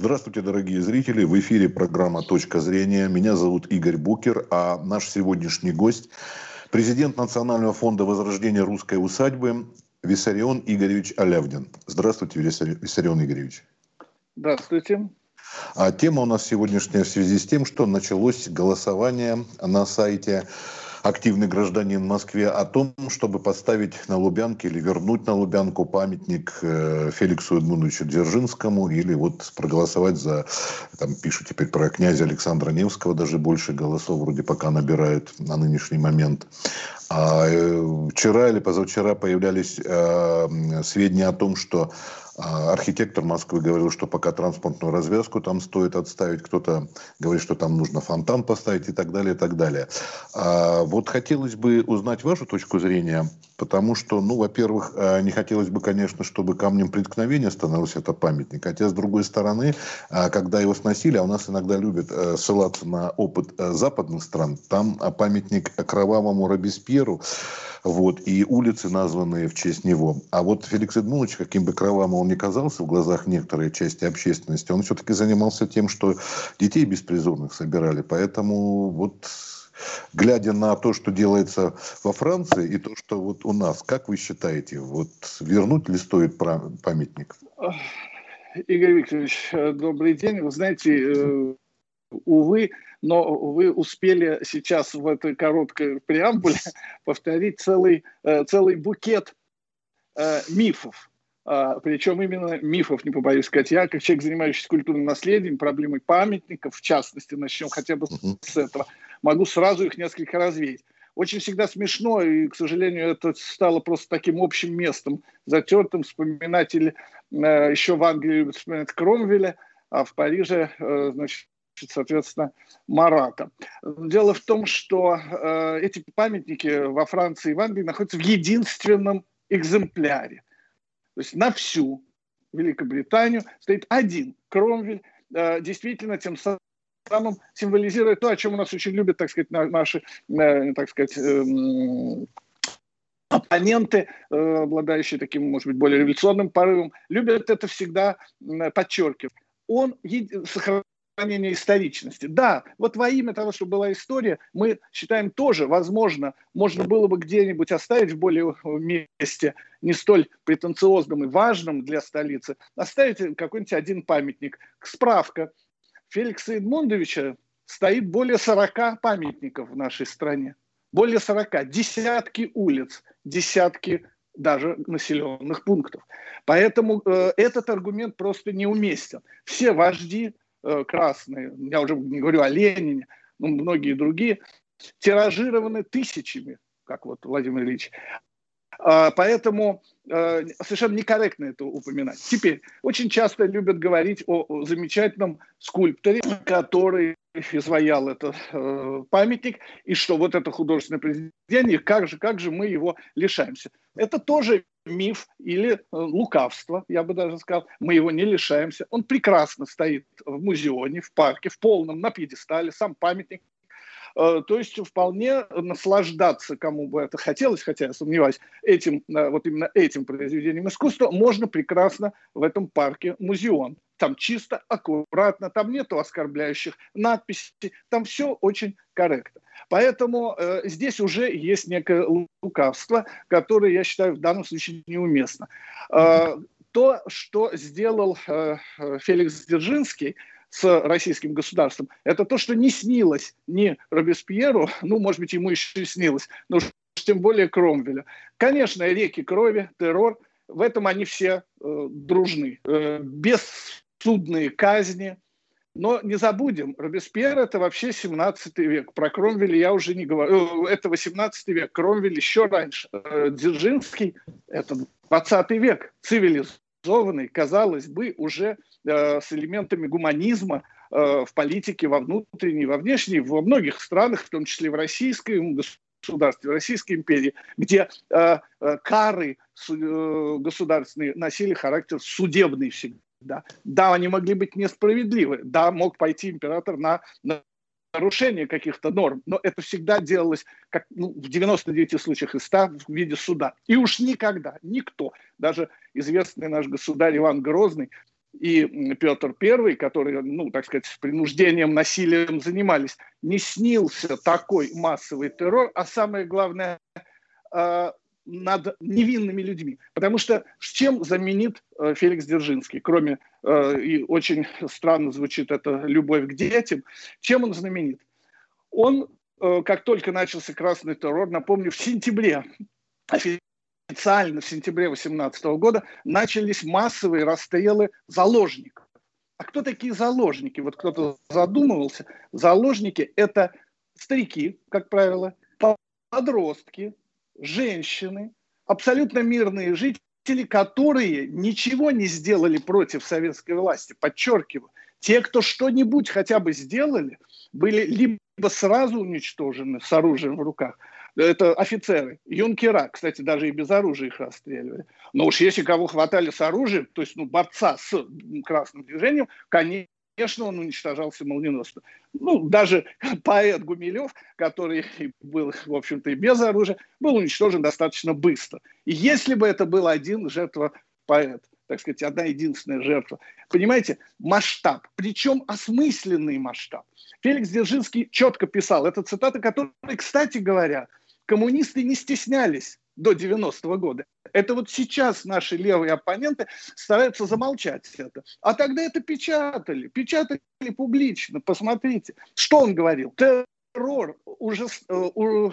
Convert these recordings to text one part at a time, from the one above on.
Здравствуйте, дорогие зрители. В эфире программа «Точка зрения». Меня зовут Игорь Букер, а наш сегодняшний гость – президент Национального фонда возрождения русской усадьбы Виссарион Игоревич Алявдин. Здравствуйте, Виссарион Игоревич. Здравствуйте. А тема у нас сегодняшняя в связи с тем, что началось голосование на сайте активный гражданин Москве о том, чтобы поставить на Лубянке или вернуть на Лубянку памятник э, Феликсу Эдмундовичу Дзержинскому или вот проголосовать за, там пишут теперь про князя Александра Невского, даже больше голосов вроде пока набирают на нынешний момент. А э, вчера или позавчера появлялись э, сведения о том, что архитектор Москвы говорил, что пока транспортную развязку там стоит отставить, кто-то говорит, что там нужно фонтан поставить и так далее, и так далее. А вот хотелось бы узнать вашу точку зрения, потому что, ну, во-первых, а, не хотелось бы, конечно, чтобы камнем преткновения становился это памятник, хотя, с другой стороны, а, когда его сносили, а у нас иногда любят э, ссылаться на опыт э, западных стран, там памятник кровавому Робеспьеру, вот, и улицы, названные в честь него. А вот Феликс Эдмунович, каким бы кровавым он ни казался в глазах некоторой части общественности, он все-таки занимался тем, что детей беспризорных собирали. Поэтому вот глядя на то, что делается во Франции и то, что вот у нас, как вы считаете, вот вернуть ли стоит памятник? Игорь Викторович, добрый день. Вы знаете, э, увы, но вы успели сейчас в этой короткой преамбуле повторить целый, э, целый букет э, мифов. А, причем именно мифов, не побоюсь сказать. Я, как человек, занимающийся культурным наследием, проблемой памятников, в частности, начнем хотя бы с этого, могу сразу их несколько развеять. Очень всегда смешно, и, к сожалению, это стало просто таким общим местом, затертым, вспоминать или э, еще в Англии любят вспоминать Кромвеля, а в Париже, э, значит, соответственно, Марата. Дело в том, что э, эти памятники во Франции и в Англии находятся в единственном экземпляре. То есть на всю Великобританию стоит один Кромвель, э, действительно тем самым символизирует то, о чем у нас очень любят, так сказать, наши, э, так сказать, э, оппоненты, э, обладающие таким, может быть, более революционным порывом, любят это всегда подчеркивать. Он сохраняет сохранения историчности. Да, вот во имя того, чтобы была история, мы считаем тоже, возможно, можно было бы где-нибудь оставить в более месте, не столь претенциозном и важном для столицы, оставить какой-нибудь один памятник. Справка. Феликса Эдмундовича стоит более 40 памятников в нашей стране. Более 40. Десятки улиц, десятки даже населенных пунктов. Поэтому э, этот аргумент просто неуместен. Все вожди красные, я уже не говорю о Ленине, но многие другие, тиражированы тысячами, как вот Владимир Ильич. А, поэтому э, совершенно некорректно это упоминать. Теперь, очень часто любят говорить о замечательном скульпторе, который изваял этот э, памятник, и что вот это художественное произведение, как же, как же мы его лишаемся. Это тоже миф или э, лукавство, я бы даже сказал. Мы его не лишаемся. Он прекрасно стоит в музеоне, в парке, в полном, на пьедестале, сам памятник. Э, то есть вполне наслаждаться, кому бы это хотелось, хотя я сомневаюсь, этим, э, вот именно этим произведением искусства можно прекрасно в этом парке музеон там чисто, аккуратно, там нету оскорбляющих надписей, там все очень корректно. Поэтому э, здесь уже есть некое лукавство, которое, я считаю, в данном случае неуместно. Э, то, что сделал э, Феликс Дзержинский, с российским государством, это то, что не снилось ни Робеспьеру, ну, может быть, ему еще и снилось, но тем более Кромвеля. Конечно, реки крови, террор, в этом они все э, дружны. Э, без судные казни. Но не забудем, Робеспьер – это вообще 17 век. Про Кромвеля я уже не говорю. Э, это 18 век. Кромвель еще раньше. Э, Дзержинский – это 20 век. Цивилизованный, казалось бы, уже э, с элементами гуманизма э, в политике, во внутренней, во внешней, во многих странах, в том числе в российском государстве, в Российской империи, где э, э, кары э, государственные носили характер судебный всегда да. да, они могли быть несправедливы. Да, мог пойти император на, на нарушение каких-то норм, но это всегда делалось, как ну, в 99 случаях из 100 в виде суда. И уж никогда никто, даже известный наш государь Иван Грозный, и Петр I, которые, ну, так сказать, принуждением, насилием занимались, не снился такой массовый террор, а самое главное, э, над невинными людьми. Потому что с чем заменит э, Феликс Дзержинский, кроме, и очень странно звучит это «любовь к детям», чем он знаменит? Он, э, как только начался красный террор, напомню, в сентябре официально в сентябре 2018 года начались массовые расстрелы заложников. А кто такие заложники? Вот кто-то задумывался. Заложники – это старики, как правило, подростки, женщины, абсолютно мирные жители, которые ничего не сделали против советской власти. Подчеркиваю, те, кто что-нибудь хотя бы сделали, были либо сразу уничтожены с оружием в руках, это офицеры, юнкера, кстати, даже и без оружия их расстреливали. Но уж если кого хватали с оружием, то есть ну, борца с красным движением, конечно, конечно, он уничтожался молниеносно. Ну, даже поэт Гумилев, который был, в общем-то, и без оружия, был уничтожен достаточно быстро. И если бы это был один жертва поэт, так сказать, одна единственная жертва. Понимаете, масштаб, причем осмысленный масштаб. Феликс Дзержинский четко писал, это цитата, которая, кстати говоря, коммунисты не стеснялись до 90-го года. Это вот сейчас наши левые оппоненты стараются замолчать это. А тогда это печатали, печатали публично. Посмотрите, что он говорил. Террор, ужас, э, у,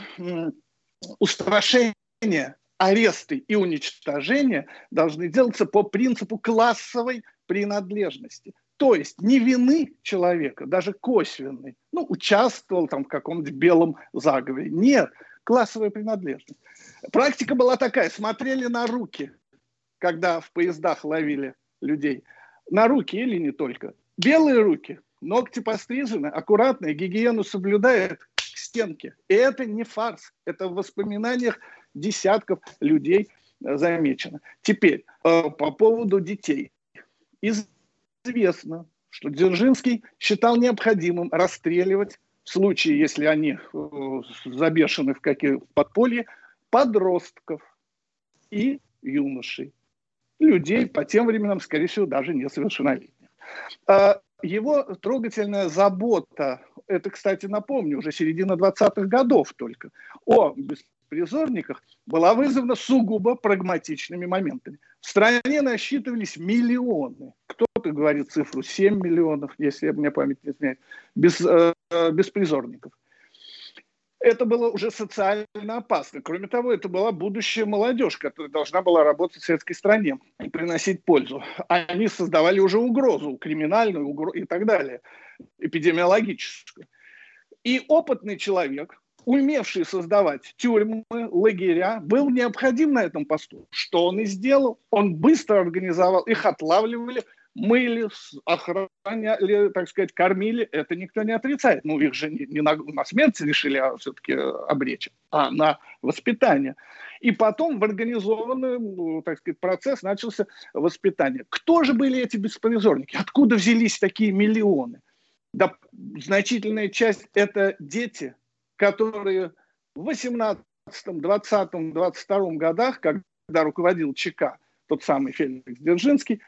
устрашение, аресты и уничтожение должны делаться по принципу классовой принадлежности. То есть не вины человека, даже косвенной, ну, участвовал там в каком-нибудь белом заговоре. Нет, классовая принадлежность. Практика была такая, смотрели на руки, когда в поездах ловили людей. На руки или не только. Белые руки, ногти пострижены, аккуратные, гигиену соблюдает к стенке. И это не фарс, это в воспоминаниях десятков людей э, замечено. Теперь, э, по поводу детей. Известно, что Дзержинский считал необходимым расстреливать в случае, если они э, забешены в каких подполье, подростков и юношей, людей по тем временам, скорее всего, даже несовершеннолетних. А его трогательная забота, это, кстати, напомню, уже середина 20-х годов только, о беспризорниках была вызвана сугубо прагматичными моментами. В стране насчитывались миллионы, кто-то говорит цифру 7 миллионов, если мне память не изменяет, без, э, беспризорников это было уже социально опасно. Кроме того, это была будущая молодежь, которая должна была работать в советской стране и приносить пользу. Они создавали уже угрозу, криминальную угрозу и так далее, эпидемиологическую. И опытный человек, умевший создавать тюрьмы, лагеря, был необходим на этом посту. Что он и сделал. Он быстро организовал, их отлавливали, мыли, охраняли, так сказать, кормили, это никто не отрицает. Ну, их же не, не на, на смерть решили а все-таки обречь, а на воспитание. И потом в организованный, ну, так сказать, процесс начался воспитание. Кто же были эти беспризорники? Откуда взялись такие миллионы? Да, значительная часть – это дети, которые в 18, 20, 22 годах, когда руководил ЧК, тот самый Феликс Дзержинский,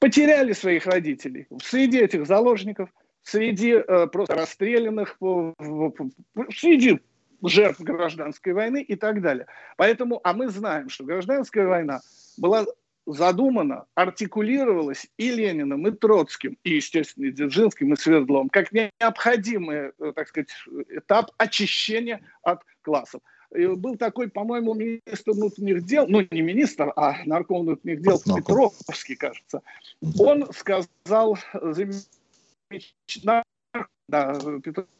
потеряли своих родителей. Среди этих заложников, среди э, просто расстрелянных, среди жертв гражданской войны и так далее. Поэтому, а мы знаем, что гражданская война была задумана, артикулировалась и Лениным, и Троцким, и, естественно, и Дзержинским, и Свердловым, как необходимый, э, так сказать, этап очищения от классов был такой, по-моему, министр внутренних дел, ну не министр, а нарком внутренних дел Петровский, кажется. Он сказал замечательно, да, Петровский,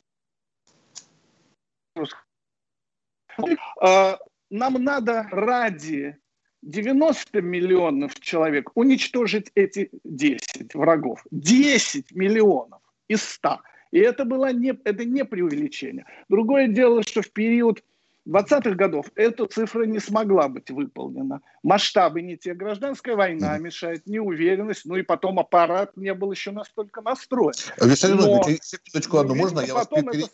а, нам надо ради 90 миллионов человек уничтожить эти 10 врагов. 10 миллионов из 100. И это, было не, это не преувеличение. Другое дело, что в период 20-х годов эта цифра не смогла быть выполнена. Масштабы не те, гражданская война мешает, неуверенность, ну и потом аппарат не был еще настолько настроен. Виталий Владимирович, секундочку одну, можно я вас перебью?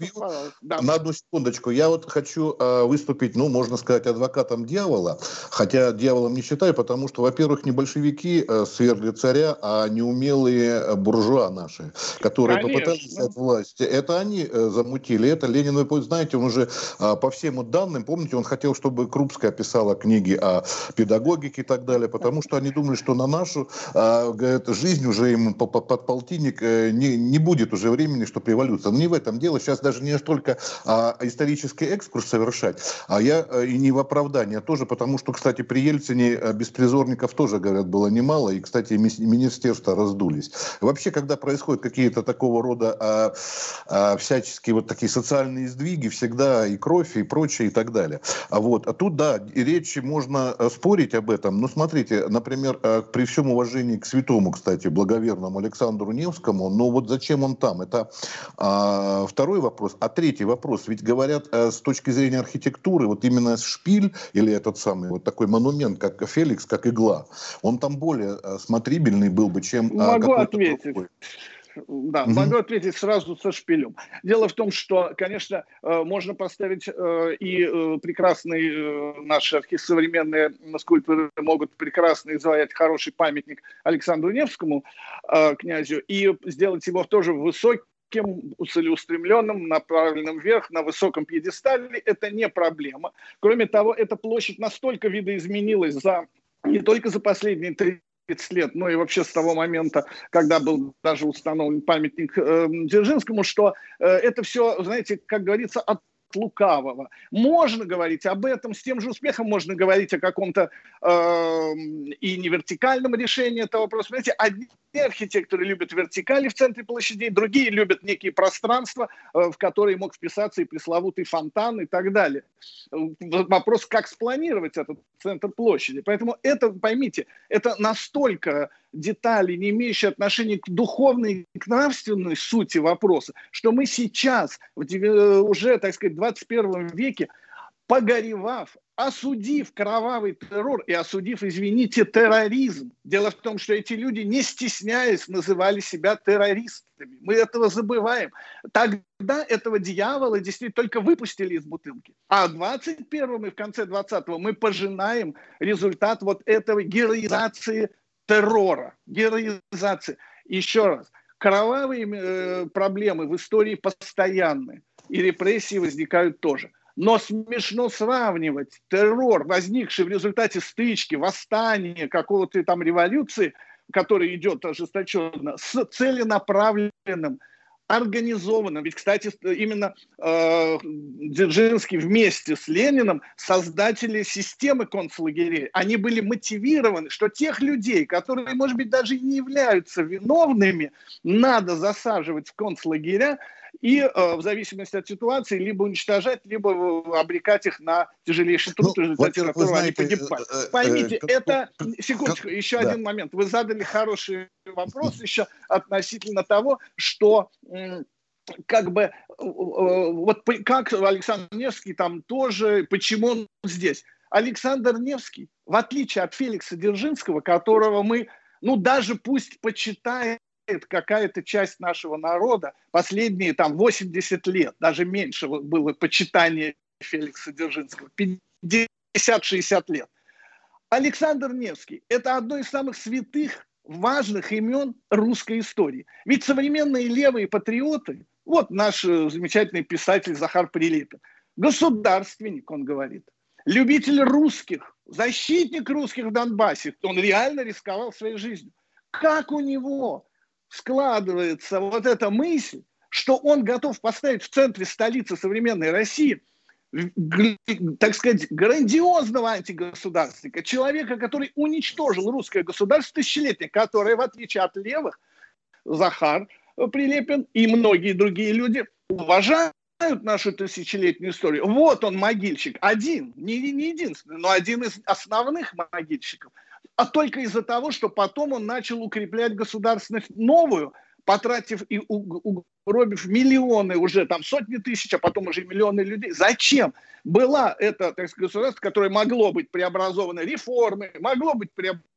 Да. На одну секундочку. Я вот хочу э, выступить, ну, можно сказать, адвокатом дьявола, хотя дьяволом не считаю, потому что, во-первых, не большевики э, свергли царя, а неумелые буржуа наши, которые Конечно. попытались взять власть. Это они э, замутили, это Ленин, вы знаете, он уже э, по всем данным, помните, он хотел, чтобы Крупская писала книги о педагогике и так далее, потому что они думали, что на нашу э, говорит, жизнь уже им под полтинник э, не, не будет уже времени, чтобы революция. Но не в этом дело. Сейчас даже не столько а, исторический экскурс совершать, а я э, и не в оправдание тоже, потому что, кстати, при Ельцине э, беспризорников тоже, говорят, было немало, и, кстати, министерства раздулись. Вообще, когда происходят какие-то такого рода а, а, всяческие вот такие социальные сдвиги, всегда и кровь, и прочее, и так далее. А вот, а тут, да, и речь можно э, спорить об этом, но смотрите, например, при всем уважении к святому, кстати, благоверному Александру Невскому, но вот зачем он там? Это а, второй вопрос. А третий вопрос, ведь говорят а, с точки зрения архитектуры, вот именно шпиль или этот самый вот такой монумент, как Феликс, как игла, он там более смотрибельный был бы, чем Могу ответить. Другой. Да, угу. могу ответить сразу со шпилем. Дело в том, что, конечно, э, можно поставить э, и э, прекрасные наши современные скульпторы могут прекрасно изваять хороший памятник Александру Невскому, князю, и сделать его тоже высоким целеустремленным, направленным вверх, на высоком пьедестале, это не проблема. Кроме того, эта площадь настолько видоизменилась за не только за последние 30 лет, но и вообще с того момента, когда был даже установлен памятник э, Дзержинскому, что э, это все, знаете, как говорится, от лукавого. Можно говорить об этом, с тем же успехом можно говорить о каком-то э, и не вертикальном решении этого вопроса. Понимаете, одни архитекторы любят вертикали в центре площадей, другие любят некие пространства, э, в которые мог вписаться и пресловутый фонтан и так далее. Вопрос, как спланировать этот центр площади. Поэтому это, поймите, это настолько детали, не имеющие отношения к духовной, к нравственной сути вопроса, что мы сейчас, уже, так сказать, в 21 веке, погоревав, осудив кровавый террор и осудив, извините, терроризм. Дело в том, что эти люди, не стесняясь, называли себя террористами. Мы этого забываем. Тогда этого дьявола действительно только выпустили из бутылки. А в 21-м и в конце 20-го мы пожинаем результат вот этого героизации террора, героизации. Еще раз, кровавые э, проблемы в истории постоянны, и репрессии возникают тоже. Но смешно сравнивать террор, возникший в результате стычки, восстания, какого-то там революции, который идет ожесточенно, с целенаправленным организованным. Ведь, кстати, именно э, Дзержинский вместе с Лениным создатели системы концлагерей. Они были мотивированы, что тех людей, которые, может быть, даже не являются виновными, надо засаживать в концлагеря, и э, в зависимости от ситуации либо уничтожать, либо обрекать их на тяжелейший труд, ну, в результате которого знаете, они погибают. Э, э, Поймите, э, это... Секундочку, как, еще да. один момент. Вы задали хороший вопрос еще относительно того, что как бы вот как Александр Невский там тоже, почему он здесь. Александр Невский, в отличие от Феликса Дзержинского, которого мы, ну даже пусть почитаем какая-то часть нашего народа последние там 80 лет, даже меньше было почитание Феликса Дзержинского, 50-60 лет. Александр Невский – это одно из самых святых, важных имен русской истории. Ведь современные левые патриоты, вот наш э, замечательный писатель Захар Прилепин, государственник, он говорит, любитель русских, защитник русских в Донбассе, он реально рисковал своей жизнью. Как у него складывается вот эта мысль, что он готов поставить в центре столицы современной России так сказать, грандиозного антигосударственника, человека, который уничтожил русское государство тысячелетие, которое, в отличие от левых, Захар Прилепин и многие другие люди уважают нашу тысячелетнюю историю. Вот он, могильщик, один, не, не единственный, но один из основных могильщиков – а только из-за того, что потом он начал укреплять государственность новую, потратив и угробив миллионы уже, там сотни тысяч, а потом уже миллионы людей. Зачем? Была это, так сказать, государство, которое могло быть преобразовано реформой, могло быть преобразовано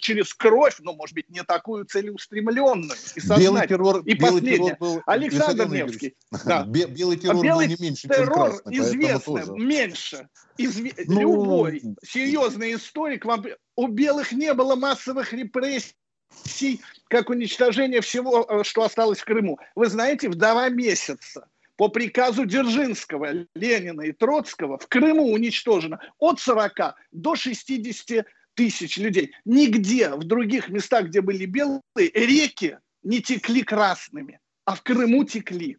через кровь, но, может быть, не такую целеустремленную и Белый террор, и белый последнее. Был, Александр Невский. Да. Белый террор а белый был не меньше, террор чем красный, известно, меньше. Изв... Ну... Любой серьезный историк вам... У белых не было массовых репрессий как уничтожение всего, э, что осталось в Крыму. Вы знаете, в два месяца по приказу Дзержинского, Ленина и Троцкого в Крыму уничтожено от 40 до 60 тысяч людей. Нигде в других местах, где были белые, реки не текли красными, а в Крыму текли.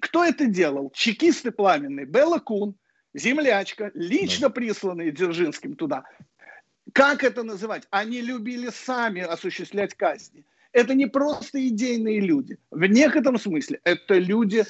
Кто это делал? Чекисты пламенные, Белла Кун, землячка, лично присланные Дзержинским туда. Как это называть? Они любили сами осуществлять казни. Это не просто идейные люди. В некотором смысле это люди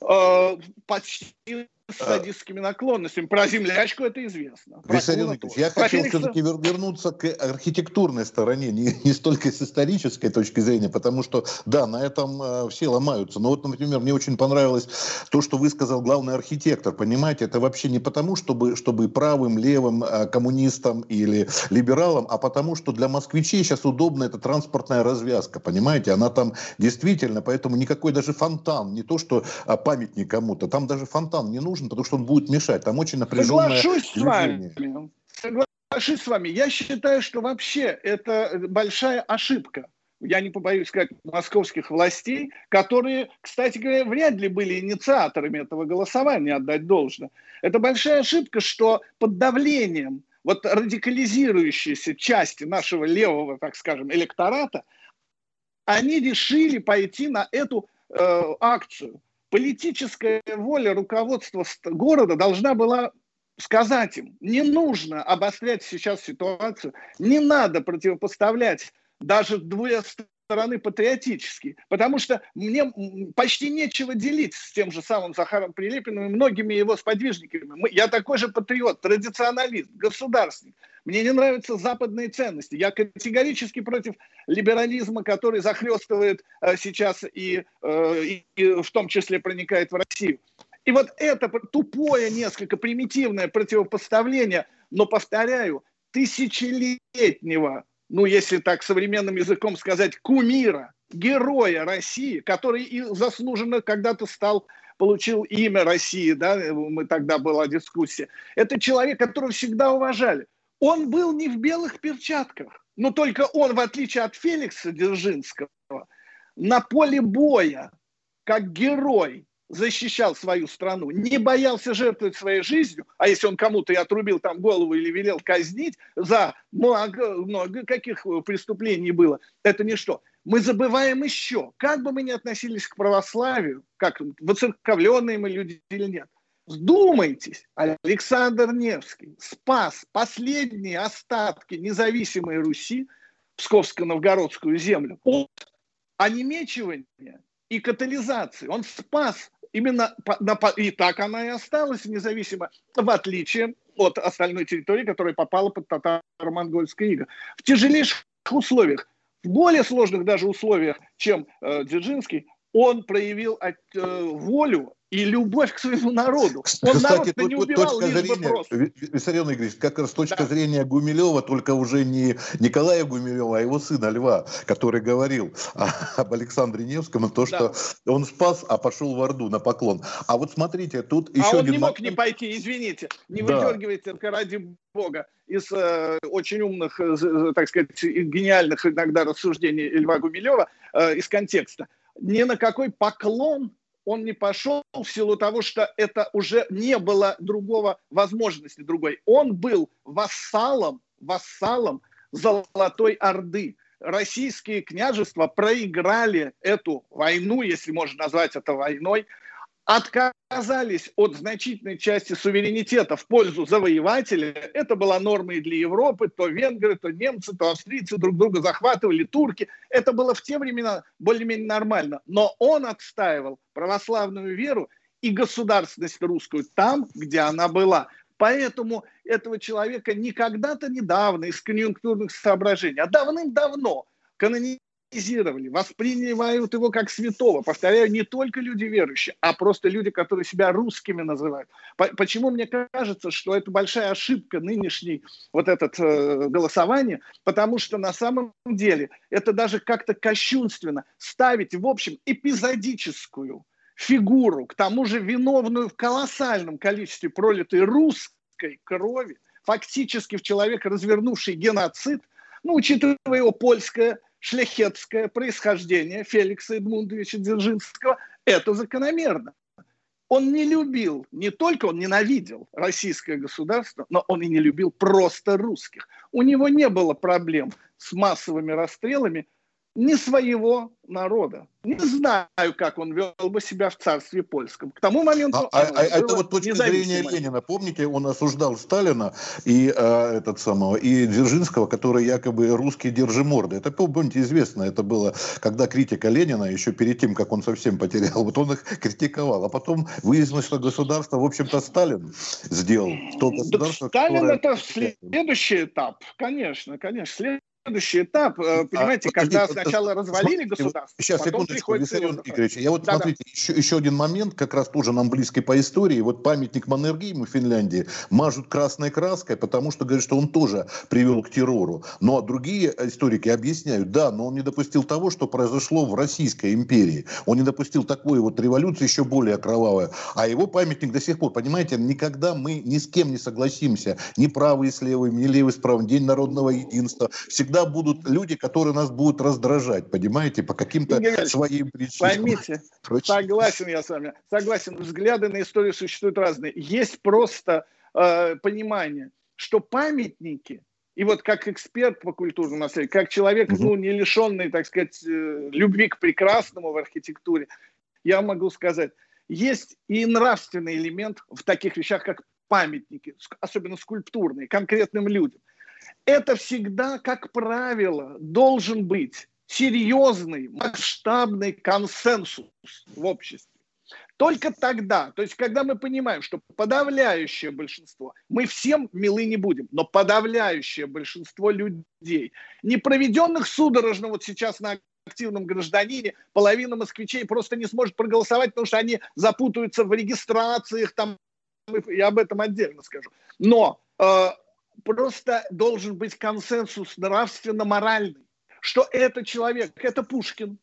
э, почти с садистскими наклонностями. Про землячку это известно. Виссарион Николаевич, я хотел Феникса... все-таки вернуться к архитектурной стороне, не, не столько с исторической точки зрения, потому что, да, на этом э, все ломаются. Но вот, например, мне очень понравилось то, что высказал главный архитектор. Понимаете, это вообще не потому, чтобы, чтобы правым, левым, э, коммунистам или либералам, а потому, что для москвичей сейчас удобна эта транспортная развязка. Понимаете, она там действительно, поэтому никакой даже фонтан, не то, что а, памятник кому-то, там даже фонтан не нужен нужен, потому что он будет мешать. Там очень напряженное Соглашусь с вами. Соглашусь с вами. Я считаю, что вообще это большая ошибка я не побоюсь сказать, московских властей, которые, кстати говоря, вряд ли были инициаторами этого голосования, отдать должное. Это большая ошибка, что под давлением вот радикализирующейся части нашего левого, так скажем, электората, они решили пойти на эту э, акцию политическая воля руководства города должна была сказать им, не нужно обострять сейчас ситуацию, не надо противопоставлять даже две стороны патриотические, потому что мне почти нечего делить с тем же самым Захаром Прилепиным и многими его сподвижниками. Я такой же патриот, традиционалист, государственник. Мне не нравятся западные ценности. Я категорически против либерализма, который захлестывает э, сейчас э, и, и в том числе проникает в Россию. И вот это тупое, несколько примитивное противопоставление, но, повторяю, тысячелетнего ну, если так современным языком сказать, кумира, героя России, который и заслуженно когда-то стал получил имя России, да, мы тогда была дискуссия. Это человек, которого всегда уважали. Он был не в белых перчатках, но только он, в отличие от Феликса Дзержинского, на поле боя, как герой, защищал свою страну, не боялся жертвовать своей жизнью, а если он кому-то и отрубил там голову или велел казнить за много, много каких преступлений было, это ничто. Мы забываем еще, как бы мы ни относились к православию, как воцерковленные мы люди или нет, Вдумайтесь, Александр Невский спас последние остатки независимой Руси, Псковско-Новгородскую землю, от онемечивания и катализации. Он спас Именно и так она и осталась независимо, в отличие от остальной территории, которая попала под татаро-монгольское иго. В тяжелейших условиях, в более сложных даже условиях, чем э, Дзержинский, он проявил от, э, волю и любовь к своему народу. Он Кстати, народ не убивал точка зрения, Виссарион Игоревич, как раз точка да. зрения Гумилева, только уже не Николая Гумилева, а его сына Льва, который говорил об Александре Невском, то, что да. он спас, а пошел в Орду на поклон. А вот смотрите, тут а еще он один... не мог не пойти, извините, не да. выдергивайте, ради бога, из э, очень умных, э, так сказать, гениальных иногда рассуждений Льва Гумилева э, из контекста. Ни на какой поклон он не пошел в силу того, что это уже не было другого возможности другой. Он был вассалом, вассалом Золотой Орды. Российские княжества проиграли эту войну, если можно назвать это войной, отказались от значительной части суверенитета в пользу завоевателя. Это была норма и для Европы. То венгры, то немцы, то австрийцы друг друга захватывали, турки. Это было в те времена более-менее нормально. Но он отстаивал православную веру и государственность русскую там, где она была. Поэтому этого человека не когда-то недавно из конъюнктурных соображений, а давным-давно канонизировали канонизировали, воспринимают его как святого. Повторяю, не только люди верующие, а просто люди, которые себя русскими называют. Почему мне кажется, что это большая ошибка нынешней вот этот э, голосование? Потому что на самом деле это даже как-то кощунственно ставить, в общем, эпизодическую фигуру, к тому же виновную в колоссальном количестве пролитой русской крови, фактически в человека развернувший геноцид, ну, учитывая его польское, шляхетское происхождение Феликса Эдмундовича Дзержинского, это закономерно. Он не любил, не только он ненавидел российское государство, но он и не любил просто русских. У него не было проблем с массовыми расстрелами не своего народа. Не знаю, как он вел бы себя в царстве польском. К тому моменту... А, а, а это вот точка зрения Ленина. Помните, он осуждал Сталина и э, этот самого и Дзержинского, который якобы русский держиморды. Это, помните, известно. Это было, когда критика Ленина, еще перед тем, как он совсем потерял, вот он их критиковал. А потом выяснилось, что государство, в общем-то, Сталин сделал. То государство, Сталин которое... это следующий этап. Конечно, конечно следующий этап, э, а, понимаете, а, когда сначала развалили государство, Сейчас, потом секундочку, Виссарион Игоревич, я вот, да, смотрите, да. Еще, еще один момент, как раз тоже нам близкий по истории, вот памятник Маннергейму в Финляндии мажут красной краской, потому что говорят, что он тоже привел к террору. Но другие историки объясняют, да, но он не допустил того, что произошло в Российской империи. Он не допустил такой вот революции, еще более кровавой. А его памятник до сих пор, понимаете, никогда мы ни с кем не согласимся, ни правые с левыми, ни левые с правым, День народного единства, всегда всегда будут люди, которые нас будут раздражать, понимаете, по каким-то своим причинам. Поймите, согласен я с вами, согласен, взгляды на историю существуют разные. Есть просто э, понимание, что памятники, и вот как эксперт по культурному наследию, как человек, угу. ну, не лишенный, так сказать, э, любви к прекрасному в архитектуре, я могу сказать, есть и нравственный элемент в таких вещах, как памятники, особенно скульптурные, конкретным людям это всегда, как правило, должен быть серьезный, масштабный консенсус в обществе. Только тогда, то есть когда мы понимаем, что подавляющее большинство, мы всем милы не будем, но подавляющее большинство людей, не проведенных судорожно вот сейчас на активном гражданине, половина москвичей просто не сможет проголосовать, потому что они запутаются в регистрациях, там, я об этом отдельно скажу. Но э, просто должен быть консенсус нравственно-моральный, что это человек, это Пушкин,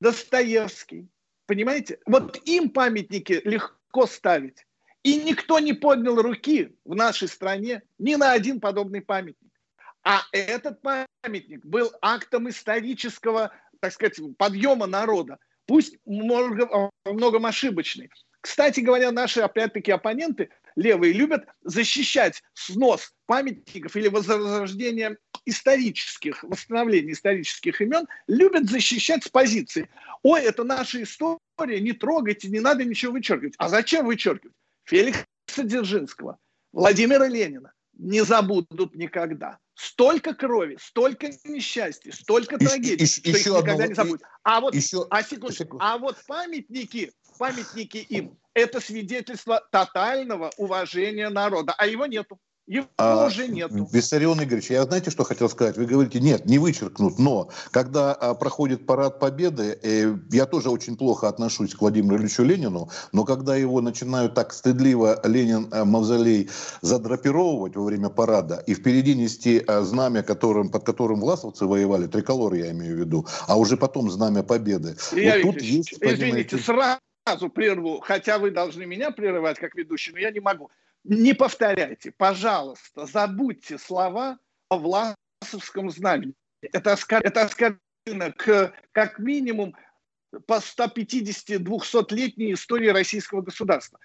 Достоевский, понимаете? Вот им памятники легко ставить. И никто не поднял руки в нашей стране ни на один подобный памятник. А этот памятник был актом исторического, так сказать, подъема народа. Пусть много, многом ошибочный. Кстати говоря, наши, опять-таки, оппоненты левые любят защищать снос памятников или возрождение исторических, восстановление исторических имен, любят защищать с позиции. Ой, это наша история, не трогайте, не надо ничего вычеркивать. А зачем вычеркивать? Феликса Дзержинского, Владимира Ленина не забудут никогда. Столько крови, столько несчастья, столько трагедий, что еще их никогда одно, не забудут. А вот, еще, а, секунду, а вот памятники, памятники им, это свидетельство тотального уважения народа, а его нету. Его а, уже нет. Виссарион Игоревич, я знаете, что хотел сказать? Вы говорите, нет, не вычеркнут, но когда а, проходит парад Победы, э, я тоже очень плохо отношусь к Владимиру Ильичу Ленину, но когда его начинают так стыдливо Ленин э, мавзолей задрапировывать во время парада, и впереди нести э, знамя, которым, под которым власовцы воевали, триколор я имею в виду, а уже потом знамя Победы. Илья вот тут есть, извините, сразу прерву, хотя вы должны меня прерывать как ведущий, но я не могу не повторяйте, пожалуйста, забудьте слова о власовском знамени. Это, это оскорбительно к, как минимум по 150-200-летней истории российского государства.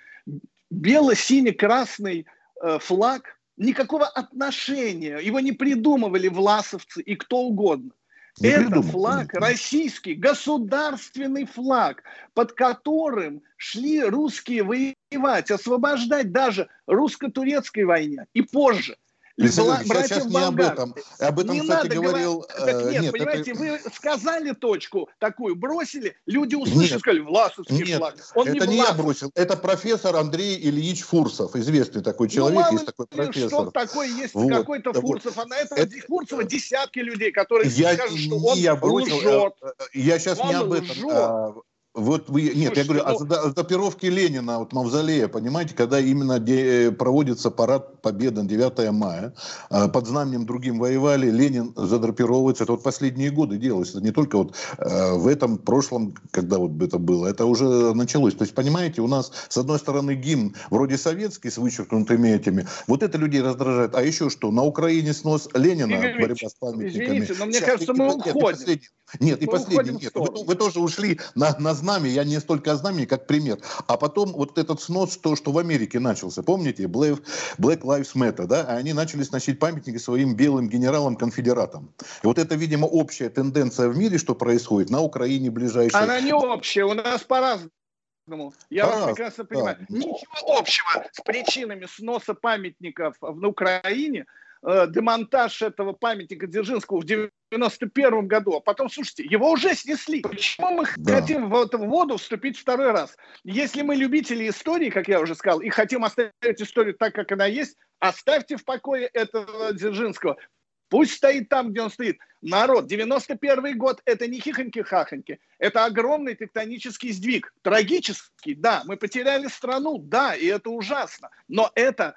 Бело-синий-красный э, флаг никакого отношения, его не придумывали власовцы и кто угодно. Не Это придумал. флаг российский, государственный флаг, под которым шли русские воевать, освобождать даже русско-турецкой войне и позже. Бла- я сейчас не об этом. Об этом, не кстати, надо говорил... Говор... Так нет, нет понимаете, это... вы сказали точку такую, бросили, люди услышали, сказали, Власовский нет, флаг. Он это не, не я бросил, это профессор Андрей Ильич Фурсов, известный такой ну, человек, ну, есть такой профессор. Что такое есть вот, какой-то Фурсов, вот. а на этого это... Фурсова десятки людей, которые я, скажут, что он я бросил, лжет. Э, э, я сейчас он не об этом. Лжет. Вот вы, нет, Слушайте, я говорю ну... о датировке Ленина, вот Мавзолея, понимаете, когда именно де, проводится парад Победы 9 мая, а, под знаменем другим воевали, Ленин задрапировывается, это вот последние годы делалось, это не только вот э, в этом прошлом, когда вот это было, это уже началось. То есть, понимаете, у нас, с одной стороны, гимн вроде советский, с вычеркнутыми этими, вот это людей раздражает. А еще что, на Украине снос Ленина, Игорь борьба с памятниками. Извините, но мне Сейчас, кажется, мы уходим. Нет, и последний, нет. Вы, вы тоже ушли на, на знамя, я не столько о знамени, как пример. А потом вот этот снос, то, что в Америке начался, помните, Black, Black Lives Matter, да, они начали сносить памятники своим белым генералам-конфедератам. И вот это, видимо, общая тенденция в мире, что происходит на Украине ближайшей. Она не общая, у нас по-разному. Я вас прекрасно понимаю. Да. Ничего общего с причинами сноса памятников в Украине Э, демонтаж этого памятника Дзержинского в 91 году, а потом, слушайте, его уже снесли. Почему мы да. хотим в эту воду вступить второй раз? Если мы любители истории, как я уже сказал, и хотим оставить историю так, как она есть, оставьте в покое этого Дзержинского. Пусть стоит там, где он стоит. Народ, 91 год – это не хихоньки-хахоньки. Это огромный тектонический сдвиг. Трагический, да. Мы потеряли страну, да, и это ужасно. Но это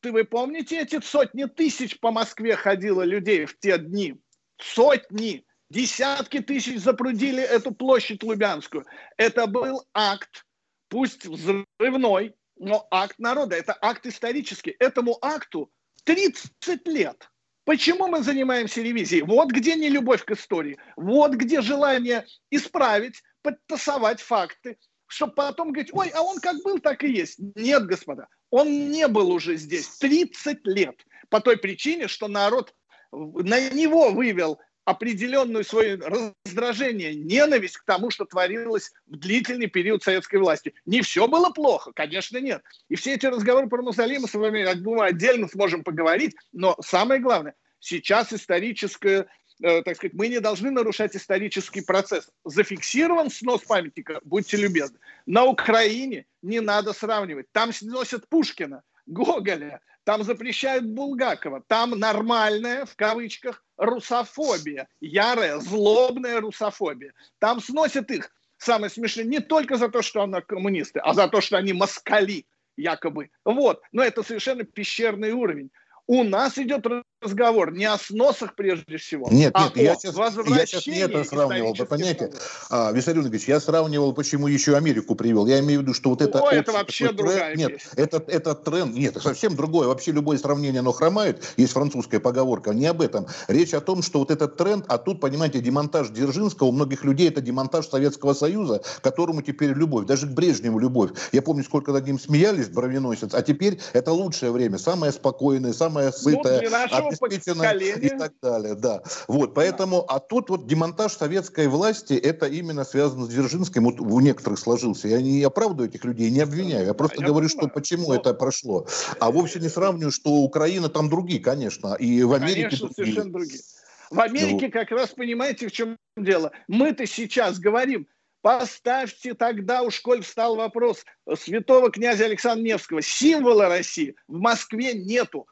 ты вы помните, эти сотни тысяч по Москве ходило людей в те дни? Сотни, десятки тысяч запрудили эту площадь Лубянскую. Это был акт, пусть взрывной, но акт народа. Это акт исторический. Этому акту 30 лет. Почему мы занимаемся ревизией? Вот где не любовь к истории. Вот где желание исправить, подтасовать факты, чтобы потом говорить, ой, а он как был, так и есть. Нет, господа, он не был уже здесь 30 лет. По той причине, что народ на него вывел определенную свое раздражение, ненависть к тому, что творилось в длительный период советской власти. Не все было плохо, конечно, нет. И все эти разговоры про Мусалима с вами, отдельно сможем поговорить, но самое главное, сейчас историческое Э, так сказать, мы не должны нарушать исторический процесс. Зафиксирован снос памятника, будьте любезны. На Украине не надо сравнивать. Там сносят Пушкина, Гоголя, там запрещают Булгакова. Там нормальная, в кавычках, русофобия. Ярая, злобная русофобия. Там сносят их, самое смешное, не только за то, что они коммунисты, а за то, что они москали якобы. Вот. Но это совершенно пещерный уровень. У нас идет разговор не о сносах прежде всего, нет, а нет, я сейчас, я сейчас не это сравнивал, вы понимаете, а, Виссарион Ильич, я сравнивал, почему еще Америку привел. Я имею в виду, что вот это... О, это вообще тренд, другая Нет, это, это тренд, нет, это совсем другое. Вообще любое сравнение, оно хромает. Есть французская поговорка, не об этом. Речь о том, что вот этот тренд, а тут, понимаете, демонтаж Дзержинского, у многих людей это демонтаж Советского Союза, которому теперь любовь, даже к Брежневу любовь. Я помню, сколько над ним смеялись, бровеносец, а теперь это лучшее время, самое спокойное, самое сытое, ну, обеспеченное и так далее, да. Вот, поэтому, а тут вот демонтаж советской власти, это именно связано с Дзержинским, вот у некоторых сложился. Я не оправдываю этих людей, не обвиняю, я просто я говорю, понимаю. что почему Но... это прошло. А вовсе не сравниваю, что Украина там другие, конечно, и в Америке Конечно, другие. совершенно другие. В Америке ну... как раз понимаете, в чем дело. Мы-то сейчас говорим, Поставьте тогда, уж коль встал вопрос святого князя Александра Невского, символа России в Москве нету.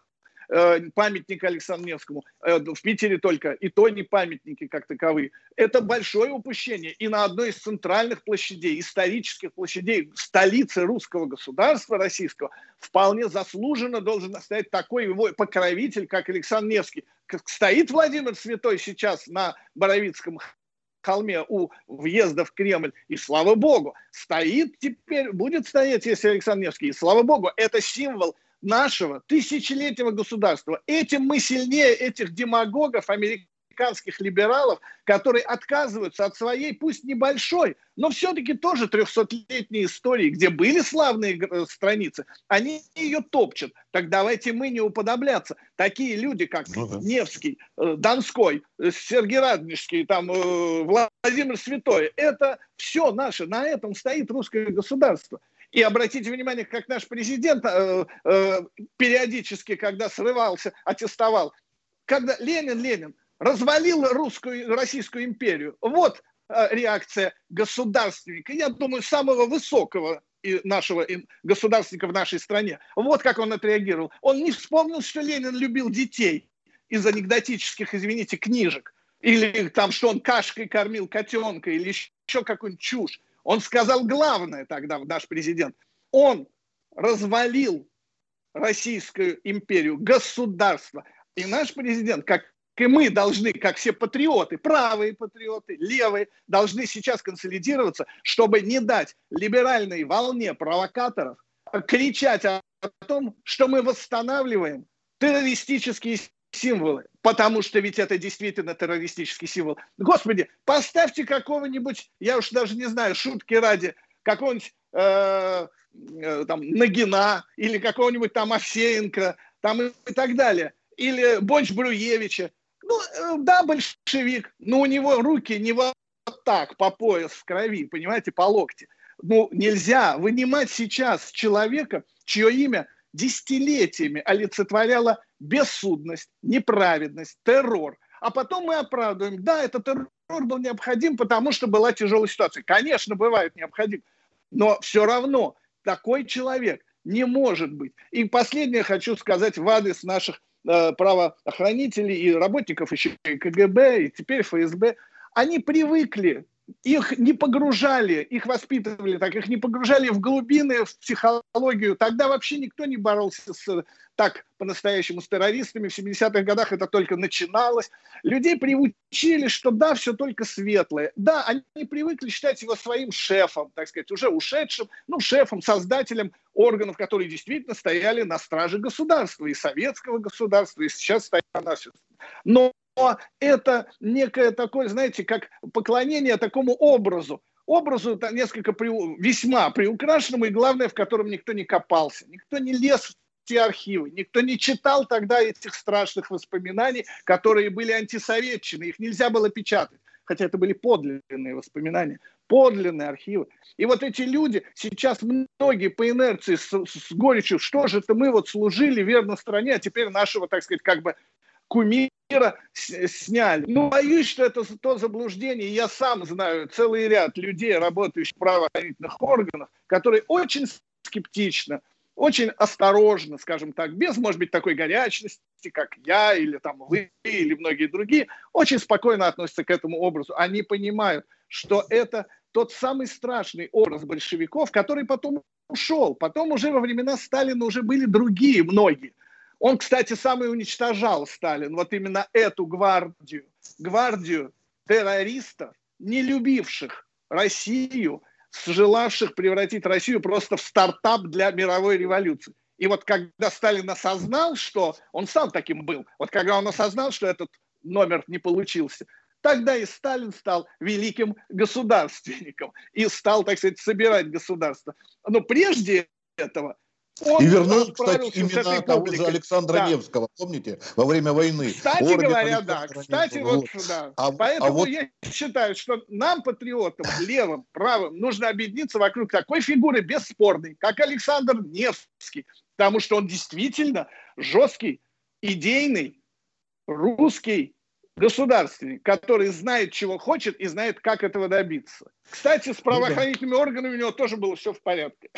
Э, памятник Александру Невскому, э, в Питере только, и то не памятники как таковые. Это большое упущение. И на одной из центральных площадей, исторических площадей столицы русского государства российского, вполне заслуженно должен стоять такой его покровитель, как Александр Невский. Стоит Владимир Святой сейчас на Боровицком холме у въезда в Кремль, и слава богу, стоит теперь, будет стоять, если Александр Невский, и слава богу, это символ нашего тысячелетнего государства. Этим мы сильнее этих демагогов, американских либералов, которые отказываются от своей, пусть небольшой, но все-таки тоже 300-летней истории, где были славные э, страницы, они ее топчут. Так давайте мы не уподобляться. Такие люди, как ну, да. Невский, э, Донской, э, Сергей Радонежский, там, Владимир Святой, это все наше, на этом стоит русское государство. И обратите внимание, как наш президент э, э, периодически, когда срывался, аттестовал, когда Ленин, Ленин развалил русскую, Российскую империю. Вот э, реакция государственника, я думаю, самого высокого нашего государственника в нашей стране. Вот как он отреагировал. Он не вспомнил, что Ленин любил детей из анекдотических, извините, книжек. Или там, что он кашкой кормил котенка, или еще какую-нибудь чушь. Он сказал главное тогда, наш президент. Он развалил Российскую империю, государство. И наш президент, как и мы должны, как все патриоты, правые патриоты, левые, должны сейчас консолидироваться, чтобы не дать либеральной волне провокаторов кричать о том, что мы восстанавливаем террористические символы, потому что ведь это действительно террористический символ. Господи, поставьте какого-нибудь, я уж даже не знаю, шутки ради, какого-нибудь э, э, там Ногина или какого-нибудь там Овсеенко там и, и так далее, или Бонч Бруевича. Ну, э, да, большевик, но у него руки не вот так, по пояс в крови, понимаете, по локти. Ну, нельзя вынимать сейчас человека, чье имя десятилетиями олицетворяло бессудность, неправедность, террор. А потом мы оправдываем, да, этот террор был необходим, потому что была тяжелая ситуация. Конечно, бывает необходим, но все равно такой человек не может быть. И последнее хочу сказать в адрес наших Э, правоохранителей и работников еще и КГБ, и теперь ФСБ, они привыкли, их не погружали, их воспитывали так, их не погружали в глубины, в психологию. Тогда вообще никто не боролся с так по-настоящему с террористами. В 70-х годах это только начиналось. Людей приучили, что да, все только светлое. Да, они привыкли считать его своим шефом, так сказать, уже ушедшим, ну, шефом, создателем органов, которые действительно стояли на страже государства, и советского государства, и сейчас стоят на Но это некое такое, знаете, как поклонение такому образу, образу несколько при, весьма приукрашенному и, главное, в котором никто не копался, никто не лез те архивы. Никто не читал тогда этих страшных воспоминаний, которые были антисоветчины. Их нельзя было печатать. Хотя это были подлинные воспоминания, подлинные архивы. И вот эти люди, сейчас многие по инерции с, с горечью, что же это мы вот служили верно стране, а теперь нашего, так сказать, как бы кумира сняли. Ну, боюсь, что это то заблуждение. Я сам знаю целый ряд людей, работающих в правоохранительных органах, которые очень скептично очень осторожно, скажем так, без, может быть, такой горячности, как я или там вы или многие другие, очень спокойно относятся к этому образу. Они понимают, что это тот самый страшный образ большевиков, который потом ушел. Потом уже во времена Сталина уже были другие многие. Он, кстати, сам и уничтожал Сталин, вот именно эту гвардию, гвардию террористов, не любивших Россию, желавших превратить Россию просто в стартап для мировой революции. И вот когда Сталин осознал, что он сам таким был, вот когда он осознал, что этот номер не получился, тогда и Сталин стал великим государственником и стал, так сказать, собирать государство. Но прежде этого он и вернул, кстати, именно того же Александра да. Невского, помните, во время войны. Кстати Орден говоря, Александра да. Кстати, вот, вот да. А, Поэтому а вот... я считаю, что нам, патриотам, левым, правым, нужно объединиться вокруг такой фигуры бесспорной, как Александр Невский, потому что он действительно жесткий, идейный, русский государственник, который знает, чего хочет и знает, как этого добиться. Кстати, с правоохранительными органами у него тоже было все в порядке.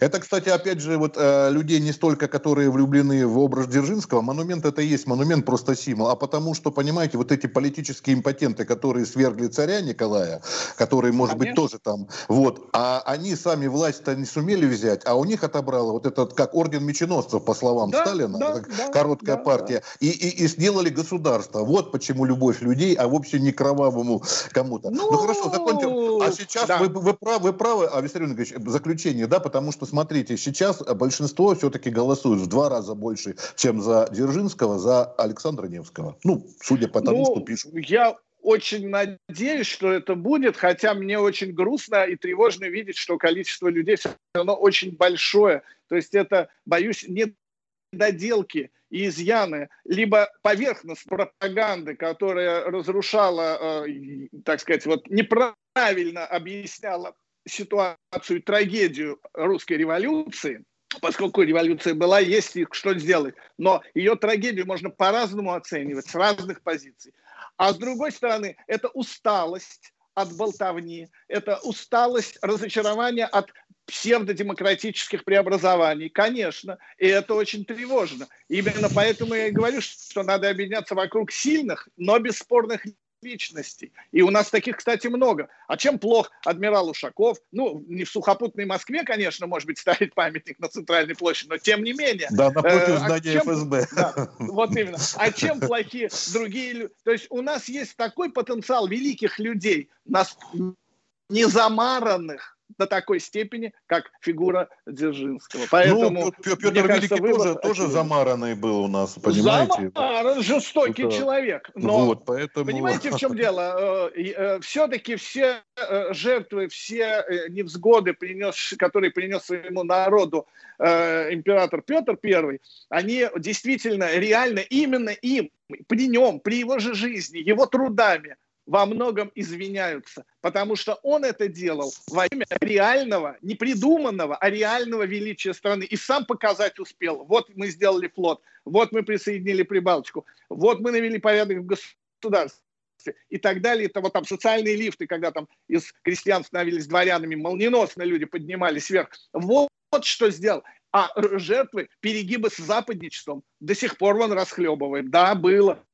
Это, кстати, опять же, вот э, людей не столько, которые влюблены в образ Дзержинского, монумент это и есть монумент, просто символ, а потому что, понимаете, вот эти политические импотенты, которые свергли царя Николая, которые, может Конечно. быть, тоже там, вот, а они сами власть-то не сумели взять, а у них отобрало вот этот, как орден меченосцев, по словам да, Сталина, да, да, короткая да, партия, да. И, и, и сделали государство. Вот почему любовь людей, а вовсе не кровавому кому-то. Ну, ну хорошо, закончим. А сейчас да. вы, вы, правы, вы правы, а Виссарион Ильич, заключение, да, потому потому что, смотрите, сейчас большинство все-таки голосует в два раза больше, чем за Дзержинского, за Александра Невского. Ну, судя по тому, ну, что пишут. Я очень надеюсь, что это будет, хотя мне очень грустно и тревожно видеть, что количество людей все равно очень большое. То есть это, боюсь, недоделки и изъяны, либо поверхность пропаганды, которая разрушала, э, так сказать, вот неправильно объясняла ситуацию, трагедию русской революции, поскольку революция была, есть что сделать. Но ее трагедию можно по-разному оценивать, с разных позиций. А с другой стороны, это усталость от болтовни, это усталость, разочарование от псевдодемократических преобразований, конечно, и это очень тревожно. Именно поэтому я и говорю, что надо объединяться вокруг сильных, но бесспорных личностей. И у нас таких, кстати, много. А чем плох адмирал Ушаков? Ну, не в сухопутной Москве, конечно, может быть, ставить памятник на центральной площади, но тем не менее. Да, напротив э, здания а чем, ФСБ. Да, вот именно. А чем плохие другие люди? То есть у нас есть такой потенциал великих людей, нас не замаранных, до такой степени, как фигура Дзержинского. Ну, Поэтому, ну, Петр Великий кажется, тоже, тоже замаранный был у нас, понимаете? Замаран, жестокий Это... человек. Но, вот, поэтому... понимаете, в чем дело? Э, э, Все-таки все э, жертвы, все невзгоды, принес, которые принес своему народу император Петр I, они действительно, реально, именно им, при нем, при его же жизни, его трудами, во многом извиняются, потому что он это делал во имя реального, не придуманного, а реального величия страны. И сам показать успел. Вот мы сделали флот, вот мы присоединили Прибалтику, вот мы навели порядок в государстве и так далее. Это вот там социальные лифты, когда там из крестьян становились дворянами, молниеносно люди поднимались вверх. Вот, вот что сделал. А жертвы перегибы с западничеством до сих пор он расхлебывает. Да, было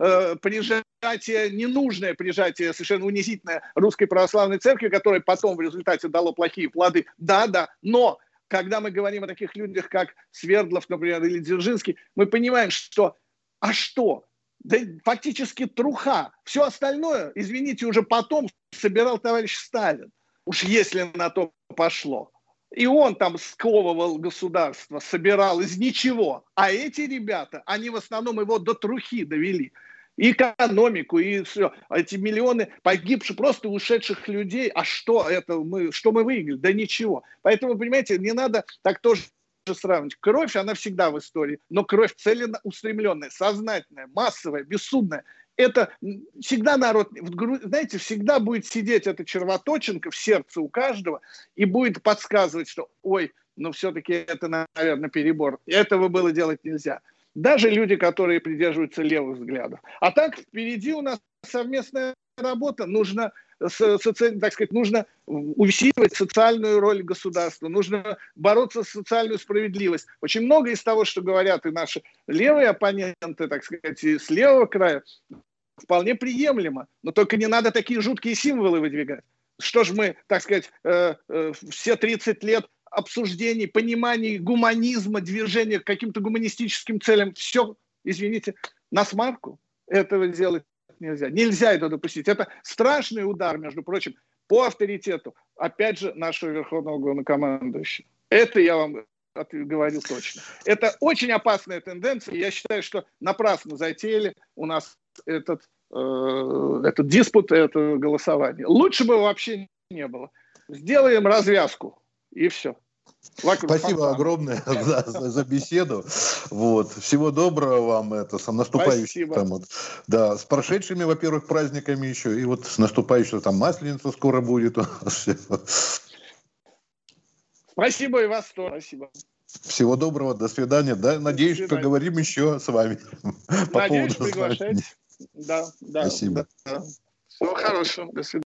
э, прижатие, ненужное прижатие, совершенно унизительное русской православной церкви, которое потом в результате дало плохие плоды. Да, да, но когда мы говорим о таких людях, как Свердлов, например, или Дзержинский, мы понимаем, что а что? Да фактически труха. Все остальное, извините, уже потом собирал товарищ Сталин. Уж если на то пошло. И он там сковывал государство, собирал из ничего. А эти ребята, они в основном его до трухи довели и экономику, и все. Эти миллионы погибших, просто ушедших людей. А что это мы, что мы выиграли? Да ничего. Поэтому, понимаете, не надо так тоже сравнивать. Кровь, она всегда в истории, но кровь целеустремленная, сознательная, массовая, бессудная. Это всегда народ, знаете, всегда будет сидеть эта червоточинка в сердце у каждого и будет подсказывать, что, ой, ну все-таки это, наверное, перебор. Этого было делать нельзя даже люди, которые придерживаются левых взглядов. А так впереди у нас совместная работа, нужно так сказать, нужно усиливать социальную роль государства, нужно бороться за социальную справедливость. Очень много из того, что говорят и наши левые оппоненты, так сказать, с левого края, вполне приемлемо. Но только не надо такие жуткие символы выдвигать. Что ж мы, так сказать, э, э, все 30 лет обсуждений, пониманий гуманизма, движения к каким-то гуманистическим целям, все, извините, на смарку. Этого делать нельзя. Нельзя это допустить. Это страшный удар, между прочим, по авторитету, опять же, нашего верховного главнокомандующего. Это я вам говорил точно. Это очень опасная тенденция. Я считаю, что напрасно затеяли у нас этот, э, этот диспут, это голосование. Лучше бы вообще не было. Сделаем развязку. И все. Вокруг Спасибо фонтана. огромное за, за беседу. Вот. Всего доброго вам это, с наступающим. Там, вот, да, с прошедшими, во-первых, праздниками еще. И вот с наступающей там Масленица скоро будет. Спасибо и вас тоже. Спасибо. Всего доброго, до свидания. Да, надеюсь, что поговорим еще с вами. Надеюсь, приглашать. Да, да. Спасибо. Да. Всего хорошего. До свидания.